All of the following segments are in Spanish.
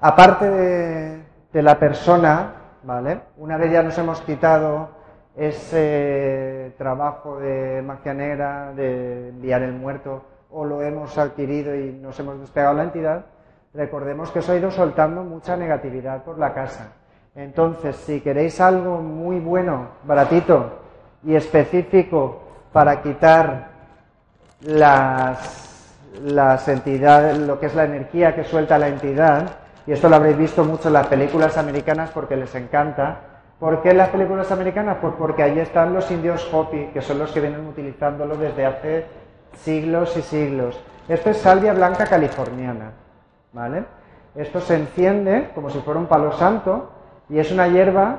Aparte de, la persona, ¿vale? Una vez ya nos hemos quitado ese trabajo de magia negra, de enviar el muerto, o lo hemos adquirido y nos hemos despegado la entidad, recordemos que os ha ido soltando mucha negatividad por la casa. Entonces, si queréis algo muy bueno, baratito y específico para quitar las, las entidades, lo que es la energía que suelta la entidad, y esto lo habréis visto mucho en las películas americanas porque les encanta. ¿Por qué las películas americanas? Pues porque allí están los indios Hopi, que son los que vienen utilizándolo desde hace siglos y siglos. Esto es salvia blanca californiana, ¿vale? Esto se enciende como si fuera un palo santo y es una hierba,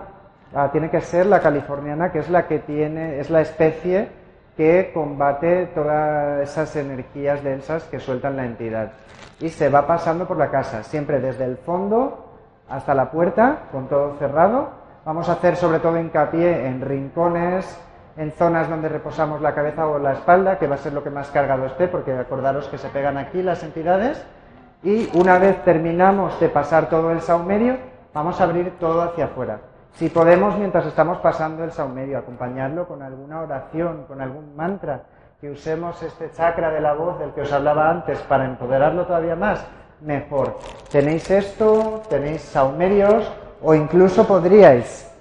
ah, tiene que ser la californiana, que es la que tiene, es la especie que combate todas esas energías densas que sueltan la entidad. Y se va pasando por la casa, siempre desde el fondo hasta la puerta, con todo cerrado. Vamos a hacer sobre todo hincapié en rincones, en zonas donde reposamos la cabeza o la espalda, que va a ser lo que más cargado esté, porque acordaros que se pegan aquí las entidades. Y una vez terminamos de pasar todo el saumerio, vamos a abrir todo hacia afuera. Si podemos, mientras estamos pasando el saumerio, acompañarlo con alguna oración, con algún mantra, que usemos este chakra de la voz del que os hablaba antes para empoderarlo todavía más, mejor. Tenéis esto, tenéis saumerios o incluso podríais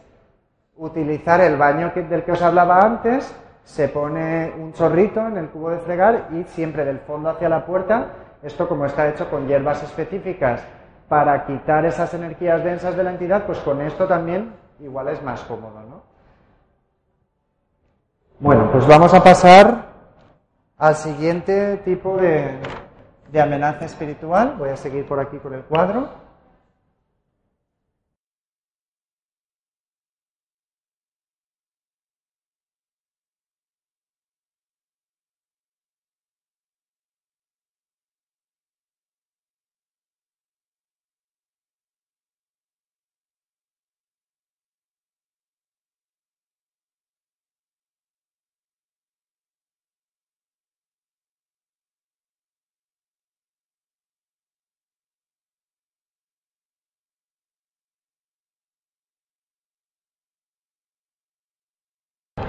utilizar el baño del que os hablaba antes, se pone un chorrito en el cubo de fregar y siempre del fondo hacia la puerta, esto como está hecho con hierbas específicas para quitar esas energías densas de la entidad, pues con esto también igual es más cómodo, ¿no? Bueno, pues vamos a pasar al siguiente tipo de, de amenaza espiritual. Voy a seguir por aquí con el cuadro.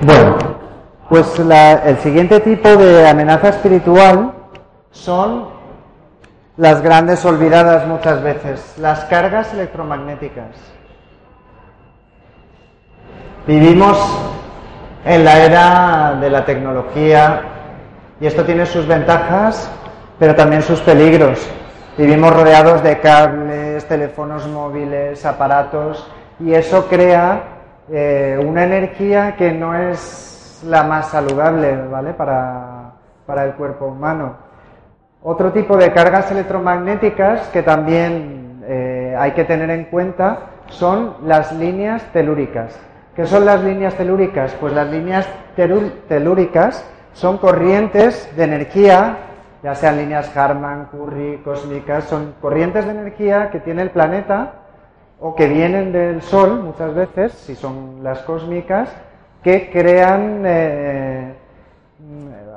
Bueno, pues el siguiente tipo de amenaza espiritual son las grandes olvidadas muchas veces, las cargas electromagnéticas. Vivimos en la era de la tecnología y esto tiene sus ventajas, pero también sus peligros. Vivimos rodeados de cables, teléfonos móviles, aparatos y eso crea eh, una energía que no es la más saludable, ¿vale? Para, el cuerpo humano. Otro tipo de cargas electromagnéticas que también eh, hay que tener en cuenta son las líneas telúricas. ¿Qué son las líneas telúricas? Pues las líneas telúricas son corrientes de energía, ya sean líneas Harman, Curry, cósmicas, son corrientes de energía que tiene el planeta o que vienen del Sol muchas veces, si son las cósmicas, que crean, eh,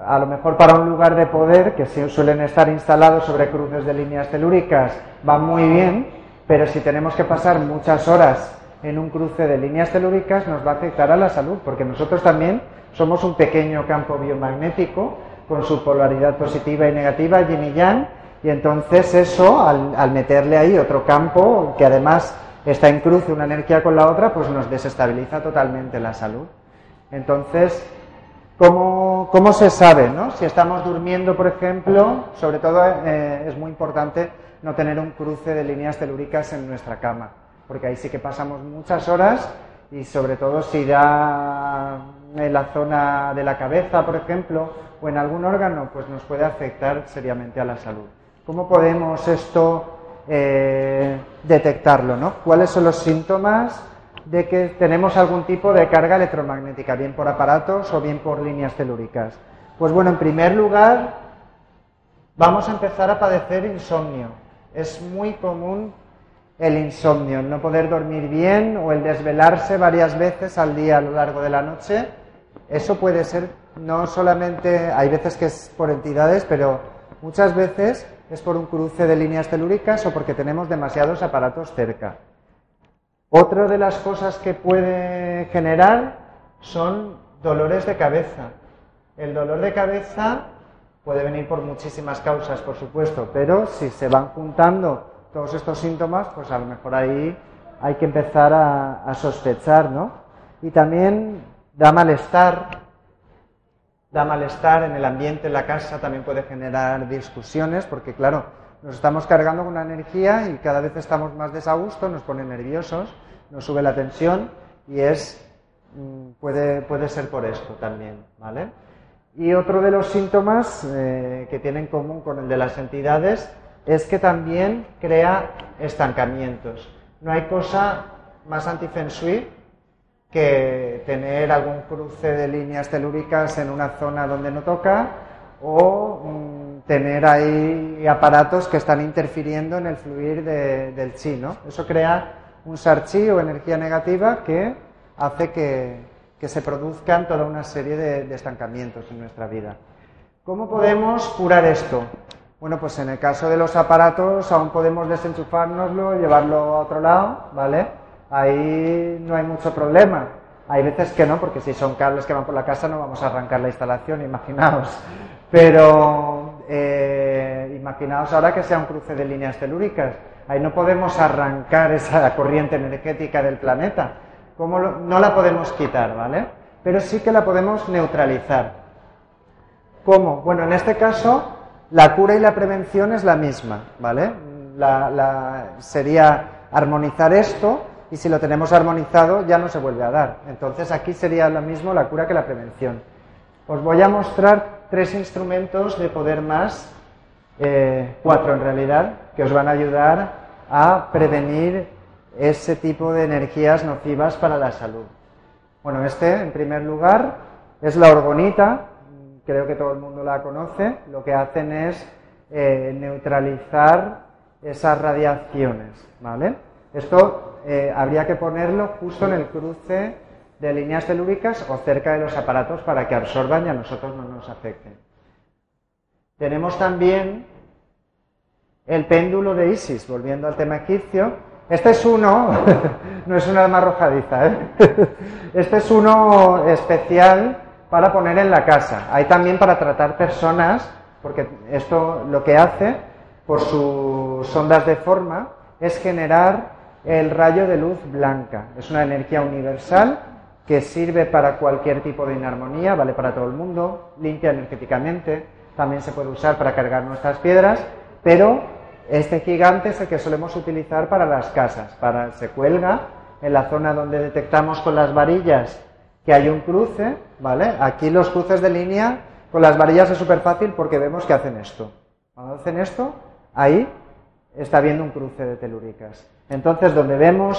a lo mejor para un lugar de poder, que suelen estar instalados sobre cruces de líneas telúricas, va muy bien, pero si tenemos que pasar muchas horas en un cruce de líneas telúricas, nos va a afectar a la salud, porque nosotros también somos un pequeño campo biomagnético con su polaridad positiva y negativa, yin y yang, y entonces eso, al, al meterle ahí otro campo, que además está en cruce una energía con la otra, pues nos desestabiliza totalmente la salud. Entonces, ¿cómo, cómo se sabe? ¿no? Si estamos durmiendo, por ejemplo, sobre todo eh, es muy importante no tener un cruce de líneas telúricas en nuestra cama, porque ahí sí que pasamos muchas horas y sobre todo si da en la zona de la cabeza, por ejemplo, o en algún órgano, pues nos puede afectar seriamente a la salud. ¿Cómo podemos esto eh, detectarlo, ¿no? ¿Cuáles son los síntomas de que tenemos algún tipo de carga electromagnética, bien por aparatos o bien por líneas telúricas? Pues bueno, en primer lugar, vamos a empezar a padecer insomnio. Es muy común el insomnio, el no poder dormir bien o el desvelarse varias veces al día a lo largo de la noche eso puede ser no solamente, hay veces que es por entidades, pero muchas veces es por un cruce de líneas telúricas o porque tenemos demasiados aparatos cerca. Otra de las cosas que puede generar son dolores de cabeza. El dolor de cabeza puede venir por muchísimas causas, por supuesto, pero si se van juntando todos estos síntomas, pues a lo mejor ahí hay que empezar a, sospechar, ¿no? Y también da malestar, da malestar en el ambiente, en la casa, también puede generar discusiones, porque claro, nos estamos cargando con una energía y cada vez estamos más desagusto, nos pone nerviosos, nos sube la tensión y es mm, puede, puede ser por esto también, ¿vale? Y otro de los síntomas eh, que tiene en común con el de las entidades es que también crea estancamientos. No hay cosa más anti-feng que tener algún cruce de líneas telúricas en una zona donde no toca o mm, tener ahí aparatos que están interfiriendo en el fluir del chi, ¿no? Eso crea un sarchi o energía negativa que hace que, se produzcan toda una serie de, estancamientos en nuestra vida. ¿Cómo podemos curar esto? Bueno, pues en el caso de los aparatos aún podemos desenchufárnoslo, llevarlo a otro lado, ¿vale? Ahí no hay mucho problema. Hay veces que no, porque si son cables que van por la casa no vamos a arrancar la instalación, imaginaos. Pero eh, imaginaos ahora que sea un cruce de líneas telúricas. Ahí no podemos arrancar esa corriente energética del planeta. ¿Cómo no la podemos quitar, ¿vale? Pero sí que la podemos neutralizar. ¿Cómo? Bueno, en este caso la cura y la prevención es la misma, ¿vale? sería armonizar esto y si lo tenemos armonizado ya no se vuelve a dar. Entonces aquí sería lo mismo la cura que la prevención. Os voy a mostrar tres instrumentos de poder más, eh, cuatro en realidad, que os van a ayudar a prevenir ese tipo de energías nocivas para la salud. Bueno, este en primer lugar es la orgonita, creo que todo el mundo la conoce, lo que hacen es eh, neutralizar esas radiaciones, ¿vale? Esto eh, habría que ponerlo justo en el cruce de líneas telúricas o cerca de los aparatos para que absorban y a nosotros no nos afecten. Tenemos también el péndulo de Isis, volviendo al tema egipcio. Este es uno, no es una arrojadiza, ¿eh? este es uno especial para poner en la casa. Hay también para tratar personas, porque esto lo que hace, por sus ondas de forma, es generar el rayo de luz blanca. Es una energía universal que sirve para cualquier tipo de inarmonía, vale para todo el mundo, limpia energéticamente, también se puede usar para cargar nuestras piedras, pero este gigante es el que solemos utilizar para las casas, para se cuelga en la zona donde detectamos con las varillas que hay un cruce, ¿vale? Aquí los cruces de línea con las varillas es súper fácil porque vemos que hacen esto. Cuando hacen esto, ahí está habiendo un cruce de telúricas. Entonces, donde vemos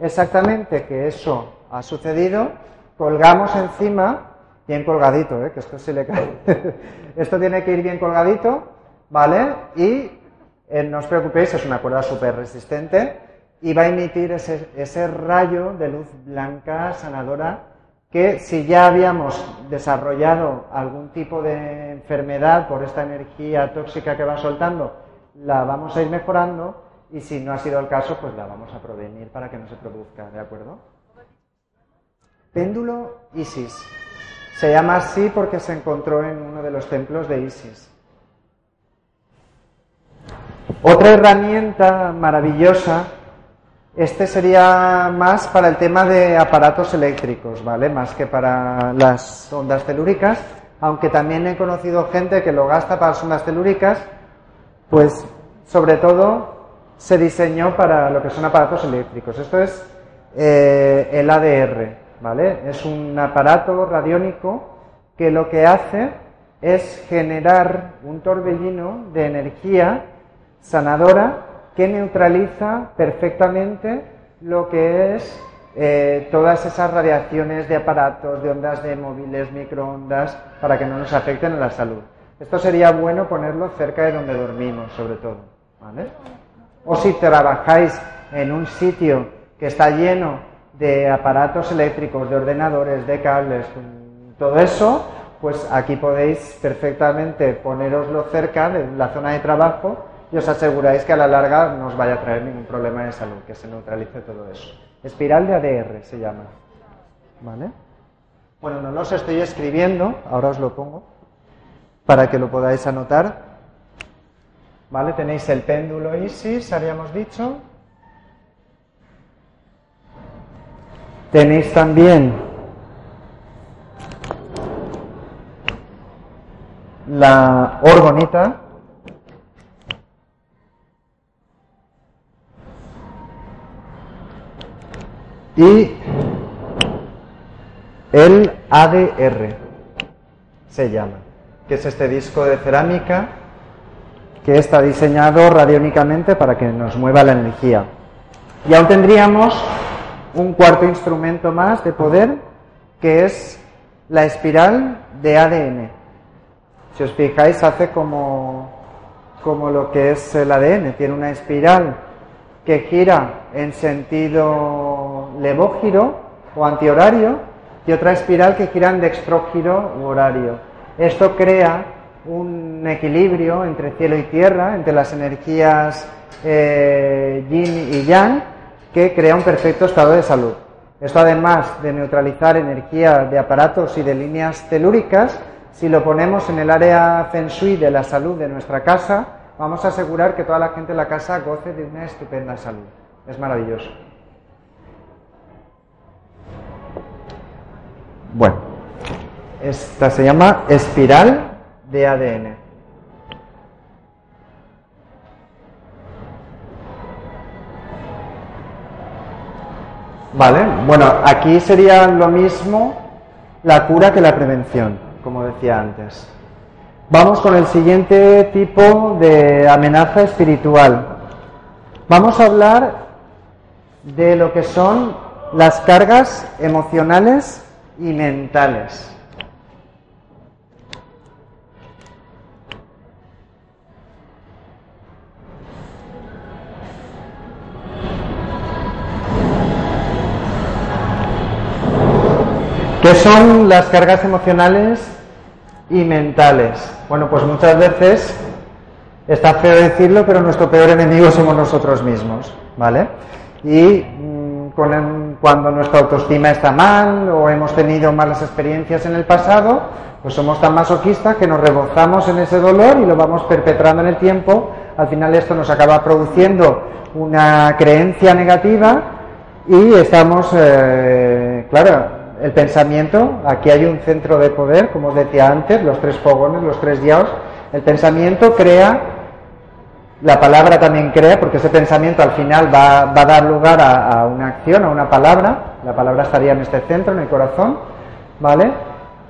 exactamente que eso ha sucedido, colgamos encima, bien colgadito, ¿eh? que esto se le cae. esto tiene que ir bien colgadito, ¿vale? Y eh, no os preocupéis, es una cuerda súper resistente y va a emitir ese rayo de luz blanca sanadora que si ya habíamos desarrollado algún tipo de enfermedad por esta energía tóxica que va soltando, la vamos a ir mejorando y si no ha sido el caso, pues la vamos a prevenir para que no se produzca, ¿de acuerdo? Péndulo Isis. Se llama así porque se encontró en uno de los templos de Isis. Otra herramienta maravillosa este sería más para el tema de aparatos eléctricos, ¿vale? Más que para las ondas telúricas, aunque también he conocido gente que lo gasta para las ondas telúricas, pues sobre todo se diseñó para lo que son aparatos eléctricos. Esto es eh, el ADR, ¿vale? Es un aparato radiónico que lo que hace es generar un torbellino de energía sanadora que neutraliza perfectamente lo que es eh, todas esas radiaciones de aparatos, de ondas de móviles, microondas, para que no nos afecten a la salud. Esto sería bueno ponerlo cerca de donde dormimos, sobre todo. ¿vale? O si trabajáis en un sitio que está lleno de aparatos eléctricos, de ordenadores, de cables, Todo eso, pues aquí podéis perfectamente poneroslo cerca de la zona de trabajo y os aseguráis que a la larga no os vaya a traer ningún problema de salud, que se neutralice todo eso. Espiral de ADR se llama. Bueno, no los estoy escribiendo, ahora os lo pongo, para que lo podáis anotar. ¿Vale? Tenéis el péndulo ISIS, habíamos dicho. Tenéis también la orgonita. Y el ADR se llama, que es este disco de cerámica que está diseñado radiónicamente para que nos mueva la energía. Y aún tendríamos un cuarto instrumento más de poder, que es la espiral de ADN. Si os fijáis, hace como, como lo que es el ADN, tiene una espiral que gira en sentido levógiro o antihorario y otra espiral que gira en dextrógiro u horario. Esto crea un equilibrio entre cielo y tierra, entre las energías eh, yin y yang, que crea un perfecto estado de salud. Esto además de neutralizar energía de aparatos y de líneas telúricas, si lo ponemos en el área feng shui de la salud de nuestra casa, vamos a asegurar que toda la gente en la casa goce de una estupenda salud. Es maravilloso. Bueno, esta se llama espiral de ADN. Vale, bueno, aquí sería lo mismo la cura que la prevención, como decía antes. Vamos con el siguiente tipo de amenaza espiritual. Vamos a hablar de lo que son las cargas emocionales y mentales. ¿Qué son las cargas emocionales y mentales? Bueno, pues muchas veces está feo decirlo, pero nuestro peor enemigo somos nosotros mismos, ¿vale? Y cuando nuestra autoestima está mal o hemos tenido malas experiencias en el pasado, pues somos tan masoquistas que nos rebozamos en ese dolor y lo vamos perpetrando en el tiempo. Al final esto nos acaba produciendo una creencia negativa y estamos, eh, claro, el pensamiento, aquí hay un centro de poder, como decía antes, los tres fogones, los tres yaos, el pensamiento crea la palabra también crea, porque ese pensamiento al final va, a dar lugar a, una acción, a una palabra. La palabra estaría en este centro, en el corazón, ¿vale?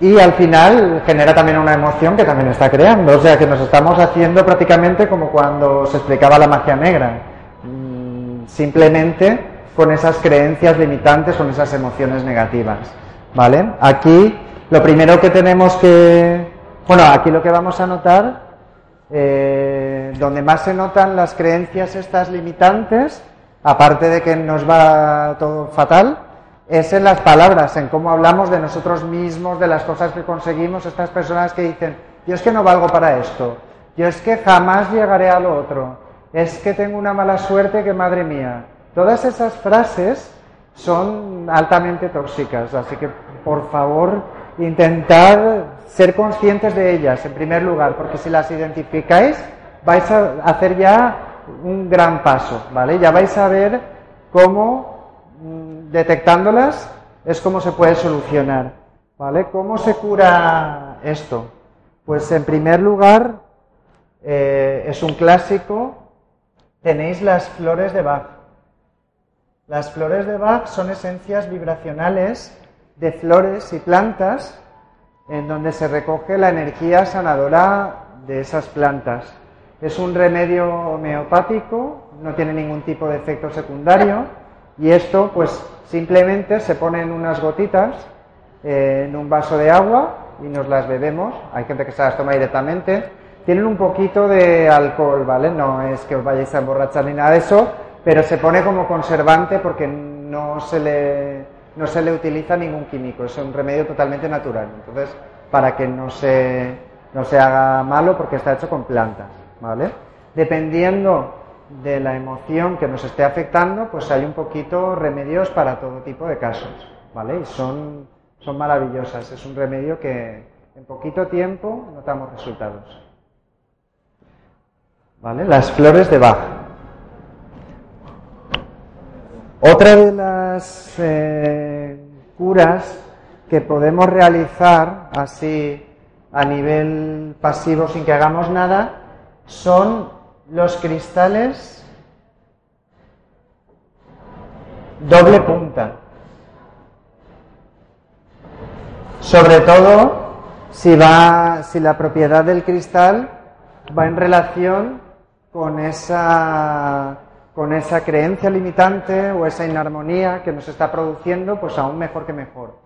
Y al final genera también una emoción que también está creando. O sea que nos estamos haciendo prácticamente como cuando se explicaba la magia negra. Mm, simplemente con esas creencias limitantes, con esas emociones negativas. ¿Vale? Aquí lo primero que tenemos que. Bueno, aquí lo que vamos a notar eh, donde más se notan las creencias estas limitantes, aparte de que nos va todo fatal, es en las palabras, en cómo hablamos de nosotros mismos, de las cosas que conseguimos, estas personas que dicen, yo es que no valgo para esto, yo es que jamás llegaré a lo otro, es que tengo una mala suerte que madre mía. Todas esas frases son altamente tóxicas, así que por favor intentad ser conscientes de ellas, en primer lugar, porque si las identificáis, vais a hacer ya un gran paso, ¿vale? Ya vais a ver cómo, mm, detectándolas, es cómo se puede solucionar, ¿vale? ¿Cómo se cura esto? Pues en primer lugar, eh, es un clásico, tenéis las flores de Bach. Las flores de Bach son esencias vibracionales de flores y plantas en donde se recoge la energía sanadora de esas plantas. Es un remedio homeopático, no tiene ningún tipo de efecto secundario y esto pues simplemente se pone en unas gotitas eh, en un vaso de agua y nos las bebemos. Hay gente que se las toma directamente. Tienen un poquito de alcohol, ¿vale? No es que os vayáis a emborrachar ni nada de eso, pero se pone como conservante porque no se le no se le utiliza ningún químico, es un remedio totalmente natural. Entonces, para que no se, no se haga malo porque está hecho con plantas, ¿vale? Dependiendo de la emoción que nos esté afectando, pues hay un poquito remedios para todo tipo de casos, ¿vale? Son, son maravillosas, es un remedio que en poquito tiempo notamos resultados. ¿Vale? Las flores de Bach. Otra de las eh, curas que podemos realizar así a nivel pasivo sin que hagamos nada son los cristales doble punta. Sobre todo si va si la propiedad del cristal va en relación con esa con esa creencia limitante o esa inarmonía que nos está produciendo, pues aún mejor que mejor.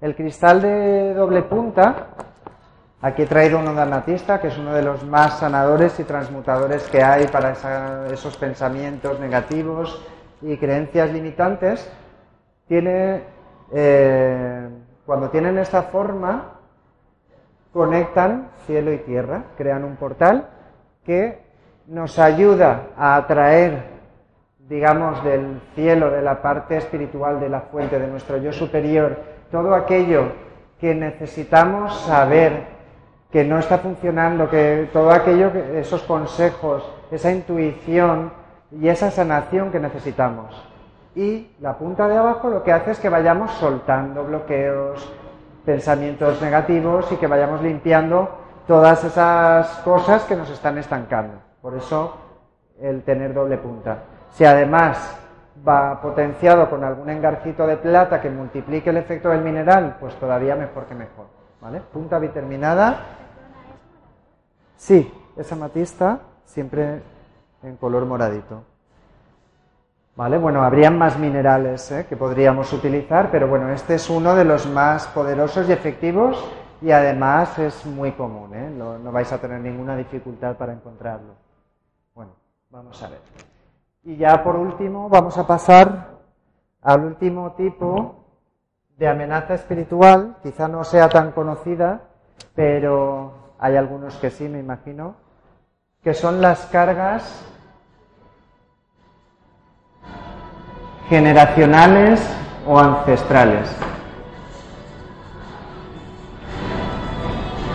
El cristal de doble punta, aquí he traído uno de anatista, que es uno de los más sanadores y transmutadores que hay para esos pensamientos negativos y creencias limitantes, tiene, eh, cuando tienen esta forma, conectan cielo y tierra, crean un portal que nos ayuda a atraer digamos, del cielo, de la parte espiritual, de la fuente, de nuestro yo superior, todo aquello que necesitamos saber que no está funcionando, que todo aquello, esos consejos, esa intuición y esa sanación que necesitamos. Y la punta de abajo lo que hace es que vayamos soltando bloqueos, pensamientos negativos y que vayamos limpiando todas esas cosas que nos están estancando. Por eso el tener doble punta. Si además va potenciado con algún engarcito de plata que multiplique el efecto del mineral, pues todavía mejor que mejor. ¿Vale? Punta biterminada. Sí, esa matista siempre en color moradito. ¿Vale? Bueno, habrían más minerales ¿eh? que podríamos utilizar, pero bueno, este es uno de los más poderosos y efectivos y además es muy común, ¿eh? no vais a tener ninguna dificultad para encontrarlo. Bueno, vamos a ver. Y ya por último vamos a pasar al último tipo de amenaza espiritual, quizá no sea tan conocida, pero hay algunos que sí, me imagino, que son las cargas generacionales o ancestrales.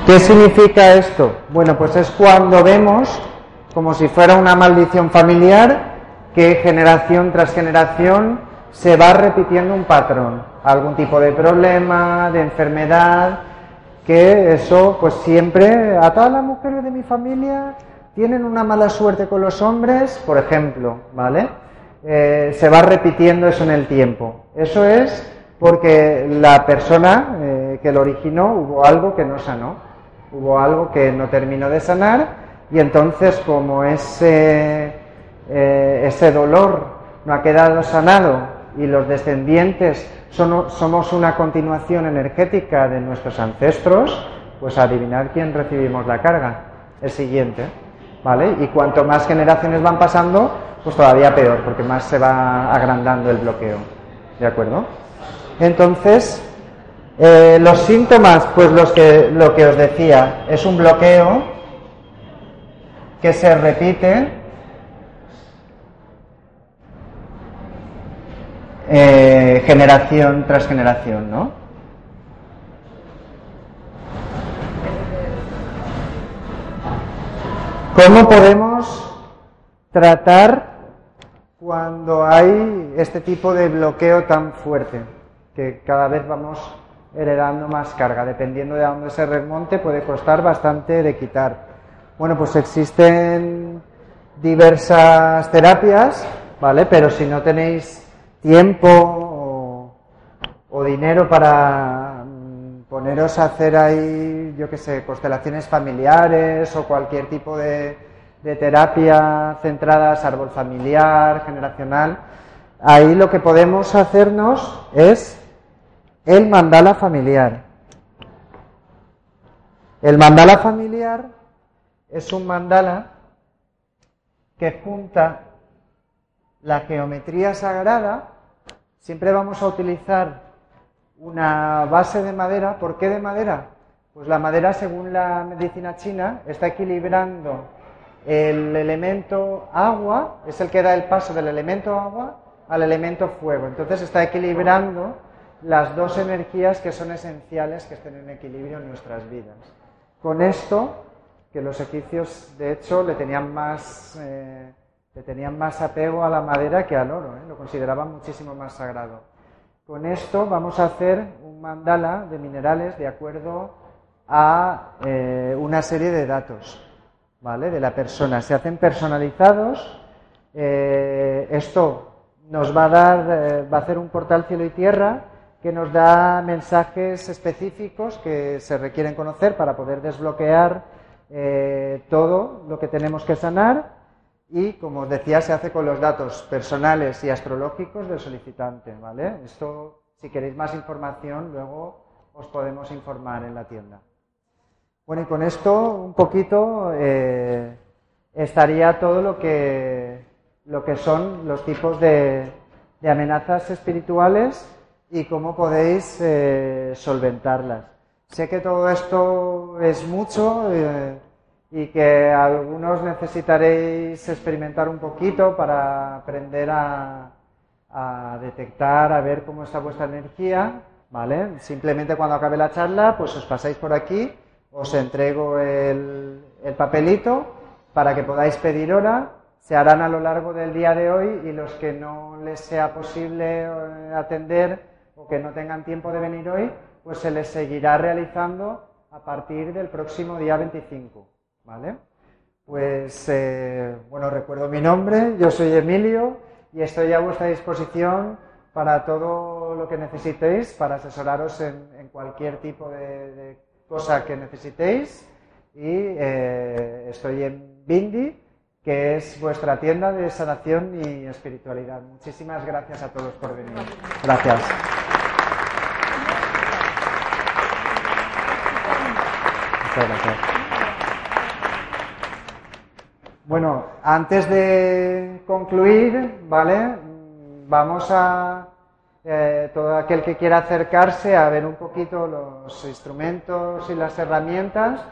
¿Qué significa esto? Bueno, pues es cuando vemos como si fuera una maldición familiar que generación tras generación se va repitiendo un patrón, algún tipo de problema, de enfermedad, que eso pues siempre a todas las mujeres de mi familia tienen una mala suerte con los hombres, por ejemplo, ¿vale? Eh, se va repitiendo eso en el tiempo. Eso es porque la persona eh, que lo originó hubo algo que no sanó, hubo algo que no terminó de sanar y entonces como ese eh, ese dolor no ha quedado sanado y los descendientes somos una continuación energética de nuestros ancestros, pues adivinar quién recibimos la carga. El siguiente, ¿vale? Y cuanto más generaciones van pasando, pues todavía peor, porque más se va agrandando el bloqueo. ¿De acuerdo? Entonces, eh, los síntomas, pues los que, lo que os decía, es un bloqueo que se repite Eh, generación tras generación, ¿no? ¿Cómo podemos tratar cuando hay este tipo de bloqueo tan fuerte? Que cada vez vamos heredando más carga. Dependiendo de dónde se remonte, puede costar bastante de quitar. Bueno, pues existen diversas terapias, ¿vale? Pero si no tenéis tiempo o, dinero para mm, poneros a hacer ahí, yo qué sé, constelaciones familiares o cualquier tipo de, de terapia centradas, árbol familiar, generacional, ahí lo que podemos hacernos es el mandala familiar. El mandala familiar es un mandala que junta la geometría sagrada, siempre vamos a utilizar una base de madera. ¿Por qué de madera? Pues la madera, según la medicina china, está equilibrando el elemento agua, es el que da el paso del elemento agua al elemento fuego. Entonces está equilibrando las dos energías que son esenciales que estén en equilibrio en nuestras vidas. Con esto, que los egipcios de hecho le tenían más, eh, le tenían más apego a la madera que al oro, ¿eh? lo consideraban muchísimo más sagrado. Con esto vamos a hacer un mandala de minerales de acuerdo a eh, una serie de datos ¿vale? de la persona. Se hacen personalizados. esto nos va a dar, va a hacer un portal cielo y tierra que nos da mensajes específicos que se requieren conocer para poder desbloquear eh, todo lo que tenemos que sanar y, como os decía, se hace con los datos personales y astrológicos del solicitante, ¿vale? Esto, si queréis más información, luego os podemos informar en la tienda. Bueno, y con esto un poquito eh, estaría todo lo que, lo que son los tipos de, de amenazas espirituales y cómo podéis eh, solventarlas. Sé que todo esto es mucho eh, y que algunos necesitaréis experimentar un poquito para aprender a, detectar, a ver cómo está vuestra energía, ¿vale? Simplemente cuando acabe la charla, pues os pasáis por aquí, os entrego el, el papelito para que podáis pedir hora se harán a lo largo del día de hoy y los que no les sea posible eh, atender o que no tengan tiempo de venir hoy, pues se les seguirá realizando a partir del próximo día 25. ¿Vale? Pues, eh, bueno, recuerdo mi nombre, yo soy Emilio y estoy a vuestra disposición para todo lo que necesitéis, para asesoraros en, cualquier tipo de, cosa que necesitéis. Y eh, estoy en Bindi, que es vuestra tienda de sanación y espiritualidad. Muchísimas gracias a todos por venir. Gracias. Bueno, antes de concluir, ¿vale? Vamos a eh, todo aquel que quiera acercarse a ver un poquito los instrumentos y las herramientas,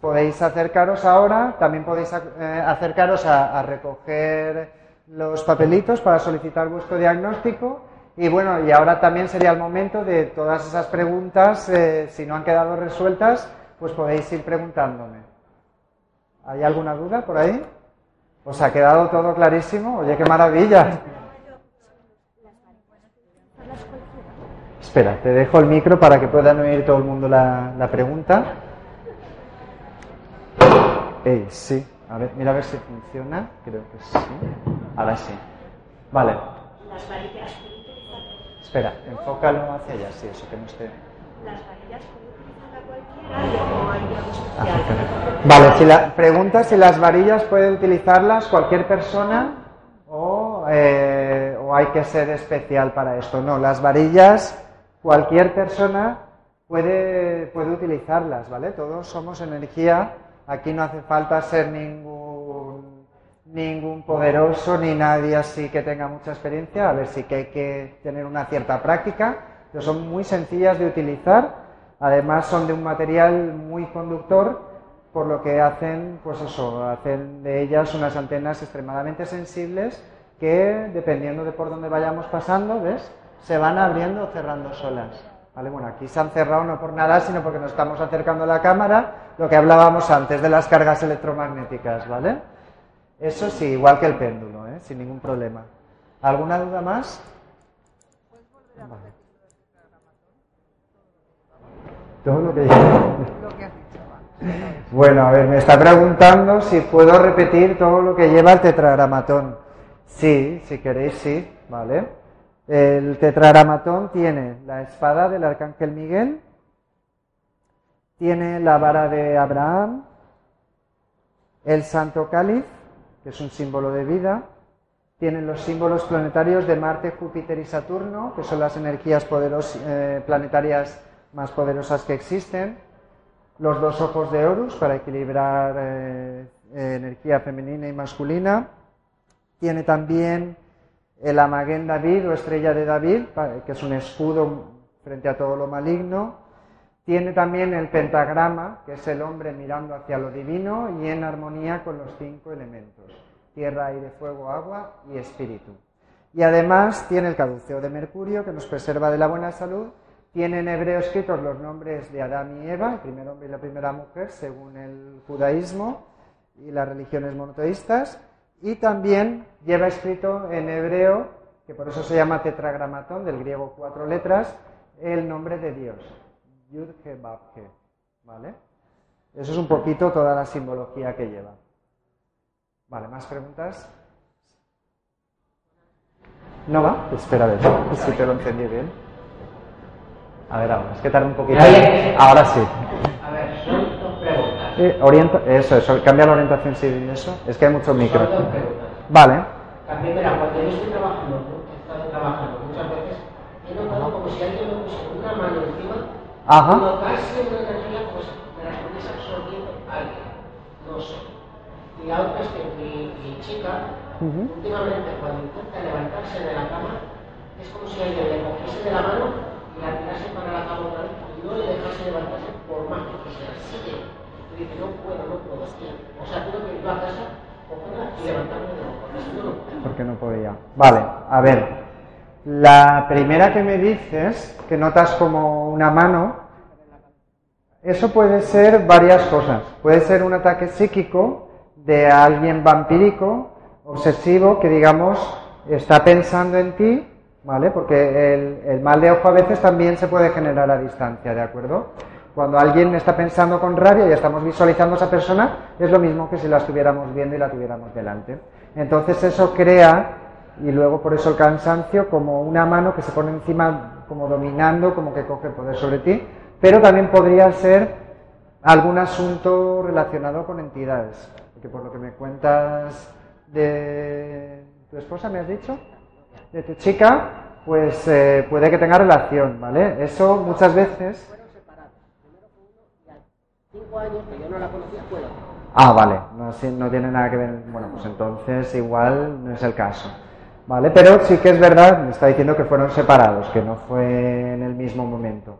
podéis acercaros ahora, también podéis eh, acercaros a, recoger los papelitos para solicitar vuestro diagnóstico. Y bueno, y ahora también sería el momento de todas esas preguntas, eh, si no han quedado resueltas, pues podéis ir preguntándome. ¿Hay alguna duda por ahí? ¿Os ha quedado todo clarísimo? Oye, qué maravilla. Espera, te dejo el micro para que puedan oír todo el mundo la, pregunta. Eh, sí, a ver, mira a ver si funciona. Creo que sí. Ahora sí. Vale. Espera, enfócalo hacia allá, sí, eso que no esté. Las varillas Vale, si la pregunta si las varillas puede utilizarlas cualquier persona eh, o, hay que ser especial para esto. No, las varillas cualquier persona puede, puede utilizarlas, ¿vale? Todos somos energía, aquí no hace falta ser ningún, ningún poderoso ni nadie así que tenga mucha experiencia, a ver, sí que hay que tener una cierta práctica, pero son muy sencillas de utilizar Además son de un material muy conductor, por lo que hacen, pues eso, hacen de ellas unas antenas extremadamente sensibles que, dependiendo de por dónde vayamos pasando, ¿ves? Se van abriendo o cerrando solas. ¿Vale? Bueno, aquí se han cerrado no por nada, sino porque nos estamos acercando a la cámara, lo que hablábamos antes de las cargas electromagnéticas, ¿vale? Eso sí, igual que el péndulo, ¿eh? sin ningún problema. ¿Alguna duda más? Todo lo que Bueno, a ver, me está preguntando si puedo repetir todo lo que lleva el tetragramatón. Sí, si queréis, sí, ¿vale? El tetragramatón tiene la espada del arcángel Miguel, tiene la vara de Abraham, el santo cáliz, que es un símbolo de vida, tiene los símbolos planetarios de Marte, Júpiter y Saturno, que son las energías poderosas eh, planetarias más poderosas que existen, los dos ojos de Horus para equilibrar eh, energía femenina y masculina, tiene también el Amaguen David o estrella de David, que es un escudo frente a todo lo maligno. Tiene también el pentagrama, que es el hombre mirando hacia lo divino y en armonía con los cinco elementos, tierra, aire, fuego, agua y espíritu. Y además tiene el caduceo de Mercurio, que nos preserva de la buena salud. Tiene en hebreo escritos los nombres de Adán y Eva, el primer hombre y la primera mujer, según el judaísmo y las religiones monoteístas. Y también lleva escrito en hebreo, que por eso se llama tetragramatón, del griego cuatro letras, el nombre de Dios. Yud He ¿Vale? Eso es un poquito toda la simbología que lleva. Vale, ¿más preguntas? ¿No va? Espera a ver si te lo entendí bien. A ver, ahora, es que tarda un poquito. Ahora sí. A ver, son dos preguntas. Eh, orienta, eso, eso, cambia la orientación si eso. Es que hay muchos micros. Son dos preguntas. Vale. La primera, cuando yo estoy trabajando, he estado trabajando muchas veces, he notado como si alguien me puso una mano encima, Ajá. notarse una energía, pues me la estuviese absorbiendo alguien. No sé. Y la otra es que mi, mi chica, Ujú. últimamente, cuando intenta levantarse de la cama, es como si alguien le cogiese de la mano la tirase para la cama otra vez no le dejase levantarse por más que quisiera. Sigue. Y dice, no puedo, no puedo. O sea, tengo que ir a casa, y levantarme de. Porque no podía. Vale, a ver. La primera que me dices, que notas como una mano, eso puede ser varias cosas. Puede ser un ataque psíquico de alguien vampírico, obsesivo, que digamos está pensando en ti, ¿vale? Porque el, el mal de ojo a veces también se puede generar a distancia, ¿de acuerdo? Cuando alguien está pensando con rabia y estamos visualizando a esa persona, es lo mismo que si la estuviéramos viendo y la tuviéramos delante. Entonces eso crea, y luego por eso el cansancio, como una mano que se pone encima, como dominando, como que coge poder sobre ti, pero también podría ser algún asunto relacionado con entidades. Porque por lo que me cuentas de tu esposa, ¿me has dicho? De tu chica, pues eh, puede que tenga relación, ¿vale? Eso muchas veces... Ah, vale, no, no tiene nada que ver. Bueno, pues entonces igual no es el caso. ¿Vale? Pero sí que es verdad, me está diciendo que fueron separados, que no fue en el mismo momento.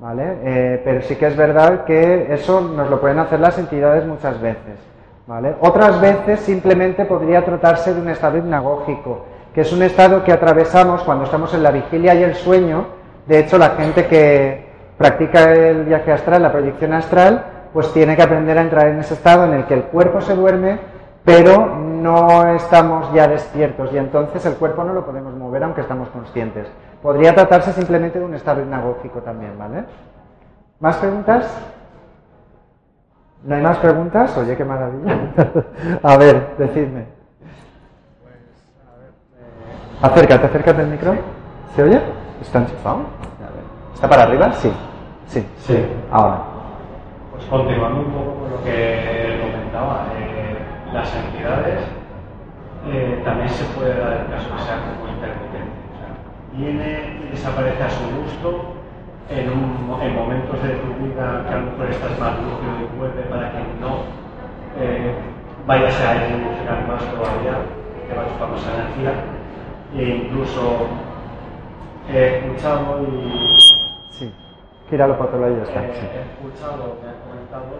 ¿Vale? Eh, pero sí que es verdad que eso nos lo pueden hacer las entidades muchas veces. ¿Vale? Otras veces simplemente podría tratarse de un estado hipnagógico, que es un estado que atravesamos cuando estamos en la vigilia y el sueño. De hecho, la gente que practica el viaje astral, la proyección astral, pues tiene que aprender a entrar en ese estado en el que el cuerpo se duerme, pero no estamos ya despiertos y entonces el cuerpo no lo podemos mover aunque estamos conscientes. Podría tratarse simplemente de un estado hipnagógico también, ¿vale? ¿Más preguntas? ¿No hay más preguntas? Oye, qué maravilla. a ver, decidme. Acércate, acércate al micro. ¿Se oye? ¿Está enchufado? A. ¿Está para arriba? Sí. Sí. Sí. Ahora. Pues continuando un poco con lo que comentaba, eh, las entidades eh, también se puede dar el caso que sea como intermitente. O sea, viene y desaparece a su gusto en, un mo- en momentos de tu vida que a lo mejor estás más lúcido y vuelve para que no eh, vayas a evolucionar más todavía, que va chupando esa energía. E incluso he escuchado y Sí. Gíralo para otro lado y ya está. eh, sí. he escuchado, me han comentado,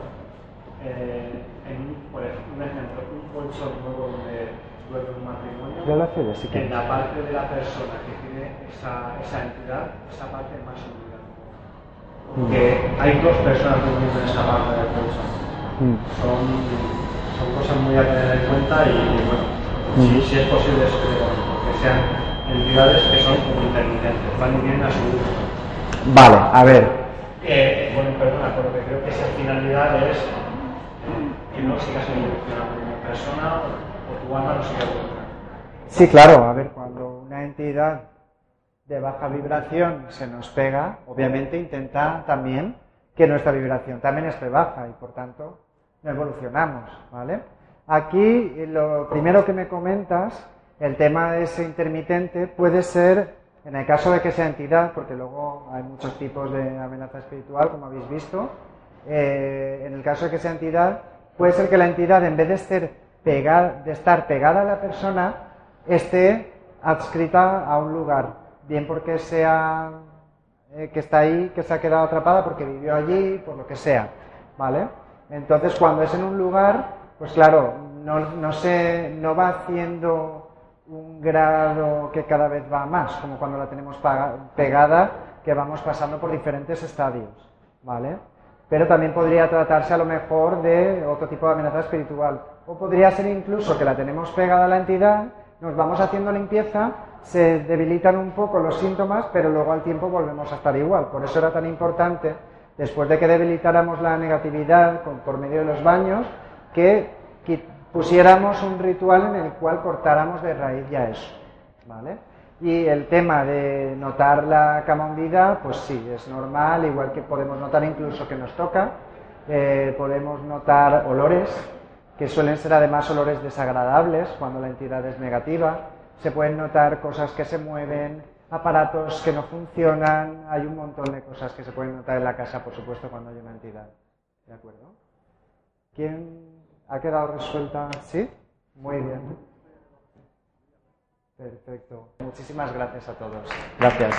eh, en un, por ejemplo, un ejemplo, un colchón nuevo donde duerme un matrimonio, sí que. en la parte de la persona que tiene esa, esa entidad, esa parte más unida. Que hay dos personas durmiendo en esa parte del colchón. Mm. Son, son cosas muy a tener en cuenta y, bueno, si, si es posible que sean entidades que son intermitentes, van y vienen a su gusto. Vale, a ver. Eh, bueno, perdona, pero que creo que esa finalidad es que no sigas evolucionando como persona o tu alma no siga evolucionando. Sí, claro, a ver, cuando una entidad de baja vibración se nos pega, obviamente intenta también que nuestra vibración también esté baja y por tanto no evolucionamos, ¿vale? Aquí eh, lo primero que me comentas, el tema de ese intermitente puede ser, en el caso de que sea entidad, porque luego hay muchos tipos de amenaza espiritual, como habéis visto, eh, en el caso de que sea entidad, puede ser que la entidad, en vez de, estar pegada a la persona, esté adscrita a un lugar, bien porque sea eh, que está ahí, que se ha quedado atrapada porque vivió allí, por lo que sea, ¿vale? Entonces, cuando es en un lugar, pues claro, no, no, se, no va haciendo un grado que cada vez va más, como cuando la tenemos pegada, que vamos pasando por diferentes estadios, ¿vale? Pero también podría tratarse a lo mejor de otro tipo de amenaza espiritual. O podría ser incluso que la tenemos pegada a la entidad, nos vamos haciendo limpieza, se debilitan un poco los síntomas, pero luego al tiempo volvemos a estar igual. Por eso era tan importante, después de que debilitáramos la negatividad por medio de los baños, que pusiéramos un ritual en el cual cortáramos de raíz ya eso. ¿Vale? Y el tema de notar la cama pues sí, es normal, igual que podemos notar incluso que nos toca, eh, podemos notar olores, que suelen ser además olores desagradables cuando la entidad es negativa, se pueden notar cosas que se mueven, aparatos que no funcionan, hay un montón de cosas que se pueden notar en la casa, por supuesto, cuando hay una entidad. ¿De acuerdo? ¿Quién ha quedado resuelta? ¿Sí? Muy bien. Perfecto. Muchísimas gracias a todos. Gracias.